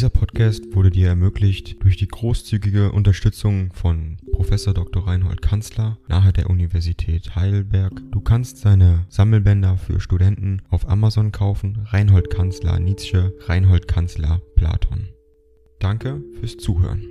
Dieser Podcast wurde dir ermöglicht durch die großzügige Unterstützung von Professor Dr. Reinhold Kanzler nahe der Universität Heidelberg. Du kannst seine Sammelbänder für Studenten auf Amazon kaufen. Reinhold Kanzler Nietzsche, Reinhold Kanzler Platon. Danke fürs Zuhören.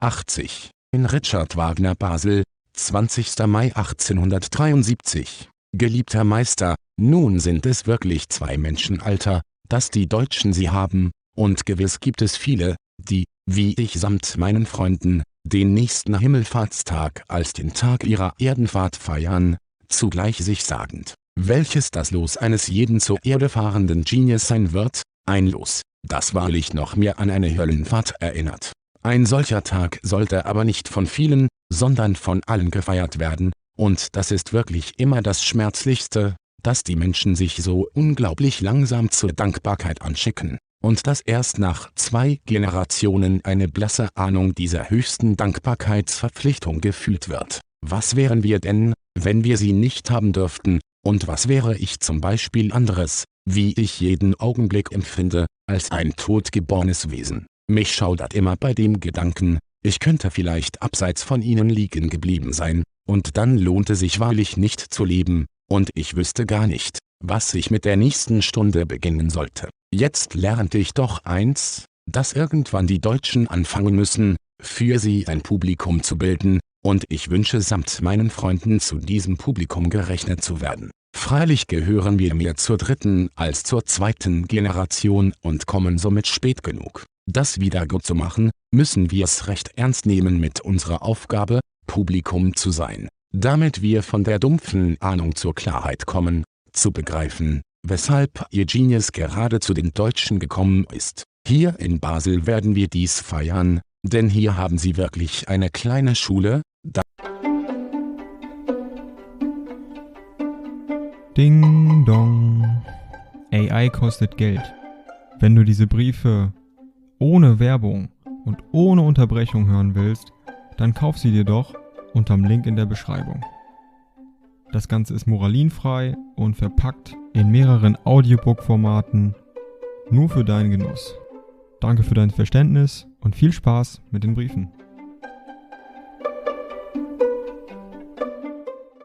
80. In Richard Wagner Basel, 20. Mai 1873. Geliebter Meister, nun sind es wirklich zwei Menschenalter, dass die Deutschen sie haben, und gewiss gibt es viele, die, wie ich samt meinen Freunden, den nächsten Himmelfahrtstag als den Tag ihrer Erdenfahrt feiern, zugleich sich sagend, welches das Los eines jeden zur Erde fahrenden Genius sein wird, ein Los, das wahrlich noch mehr an eine Höllenfahrt erinnert. Ein solcher Tag sollte aber nicht von vielen, sondern von allen gefeiert werden, und das ist wirklich immer das Schmerzlichste, dass die Menschen sich so unglaublich langsam zur Dankbarkeit anschicken, und dass erst nach zwei Generationen eine blasse Ahnung dieser höchsten Dankbarkeitsverpflichtung gefühlt wird. Was wären wir denn, wenn wir sie nicht haben dürften, und was wäre ich zum Beispiel anderes, wie ich jeden Augenblick empfinde, als ein totgeborenes Wesen. Mich schaudert immer bei dem Gedanken, ich könnte vielleicht abseits von ihnen liegen geblieben sein, und dann lohnte sich wahrlich nicht zu leben, und ich wüsste gar nicht, was ich mit der nächsten Stunde beginnen sollte. Jetzt lernte ich doch eins, dass irgendwann die Deutschen anfangen müssen, für sie ein Publikum zu bilden, und ich wünsche samt meinen Freunden zu diesem Publikum gerechnet zu werden. Freilich gehören wir mehr zur dritten als zur zweiten Generation und kommen somit spät genug. Das wieder gut zu machen, müssen wir es recht ernst nehmen mit unserer Aufgabe, Publikum zu sein, damit wir von der dumpfen Ahnung zur Klarheit kommen, zu begreifen, weshalb ihr Genius gerade zu den Deutschen gekommen ist. Hier in Basel werden wir dies feiern, denn hier haben sie wirklich eine kleine Schule, Ding dong. AI kostet Geld. Wenn du diese Briefe ohne Werbung und ohne Unterbrechung hören willst, dann kauf sie dir doch unterm Link in der Beschreibung. Das Ganze ist moralinfrei und verpackt in mehreren Audiobook-Formaten nur für deinen Genuss. Danke für dein Verständnis und viel Spaß mit den Briefen.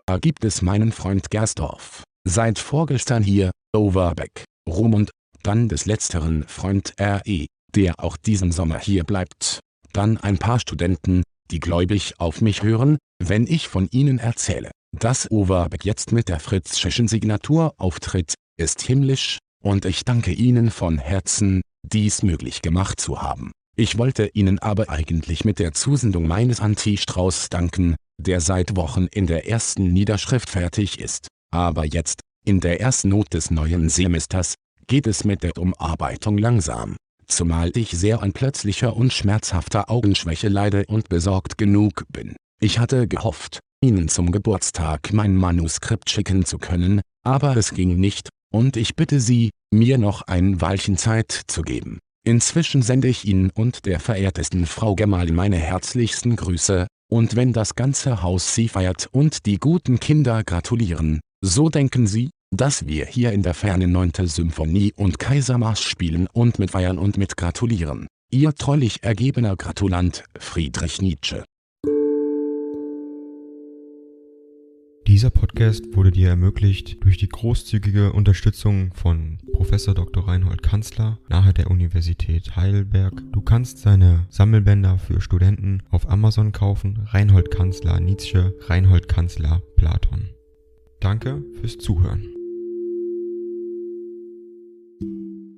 Da gibt es meinen Freund Gersdorf. Seit vorgestern hier, Overbeck, Rum und dann des letzteren Freund R.E., der auch diesen Sommer hier bleibt. Dann ein paar Studenten, die gläubig auf mich hören, wenn ich von ihnen erzähle. Dass Overbeck jetzt mit der fritzschen Signatur auftritt, ist himmlisch, und ich danke Ihnen von Herzen, dies möglich gemacht zu haben. Ich wollte Ihnen aber eigentlich mit der Zusendung meines Anti-Strauß danken, der seit Wochen in der ersten Niederschrift fertig ist. Aber jetzt, in der ersten Not des neuen Semesters, geht es mit der Umarbeitung langsam. Zumal ich sehr an plötzlicher und schmerzhafter Augenschwäche leide und besorgt genug bin. Ich hatte gehofft, Ihnen zum Geburtstag mein Manuskript schicken zu können, aber es ging nicht, und ich bitte Sie, mir noch ein Weilchen Zeit zu geben. Inzwischen sende ich Ihnen und der verehrtesten Frau Gemahlin meine herzlichsten Grüße, und wenn das ganze Haus Sie feiert und die guten Kinder gratulieren, so denken Sie, dass wir hier in der Ferne 9. Symphonie und Kaisermarsch spielen und mit feiern und mit gratulieren. Ihr treulich ergebener Gratulant Friedrich Nietzsche Dieser Podcast wurde dir ermöglicht durch die großzügige Unterstützung von Professor Dr. Reinhold Kanzler nahe der Universität Heidelberg. Du kannst seine Sammelbänder für Studenten auf Amazon kaufen. Reinhold Kanzler Nietzsche, Reinhold Kanzler Platon. Danke fürs Zuhören.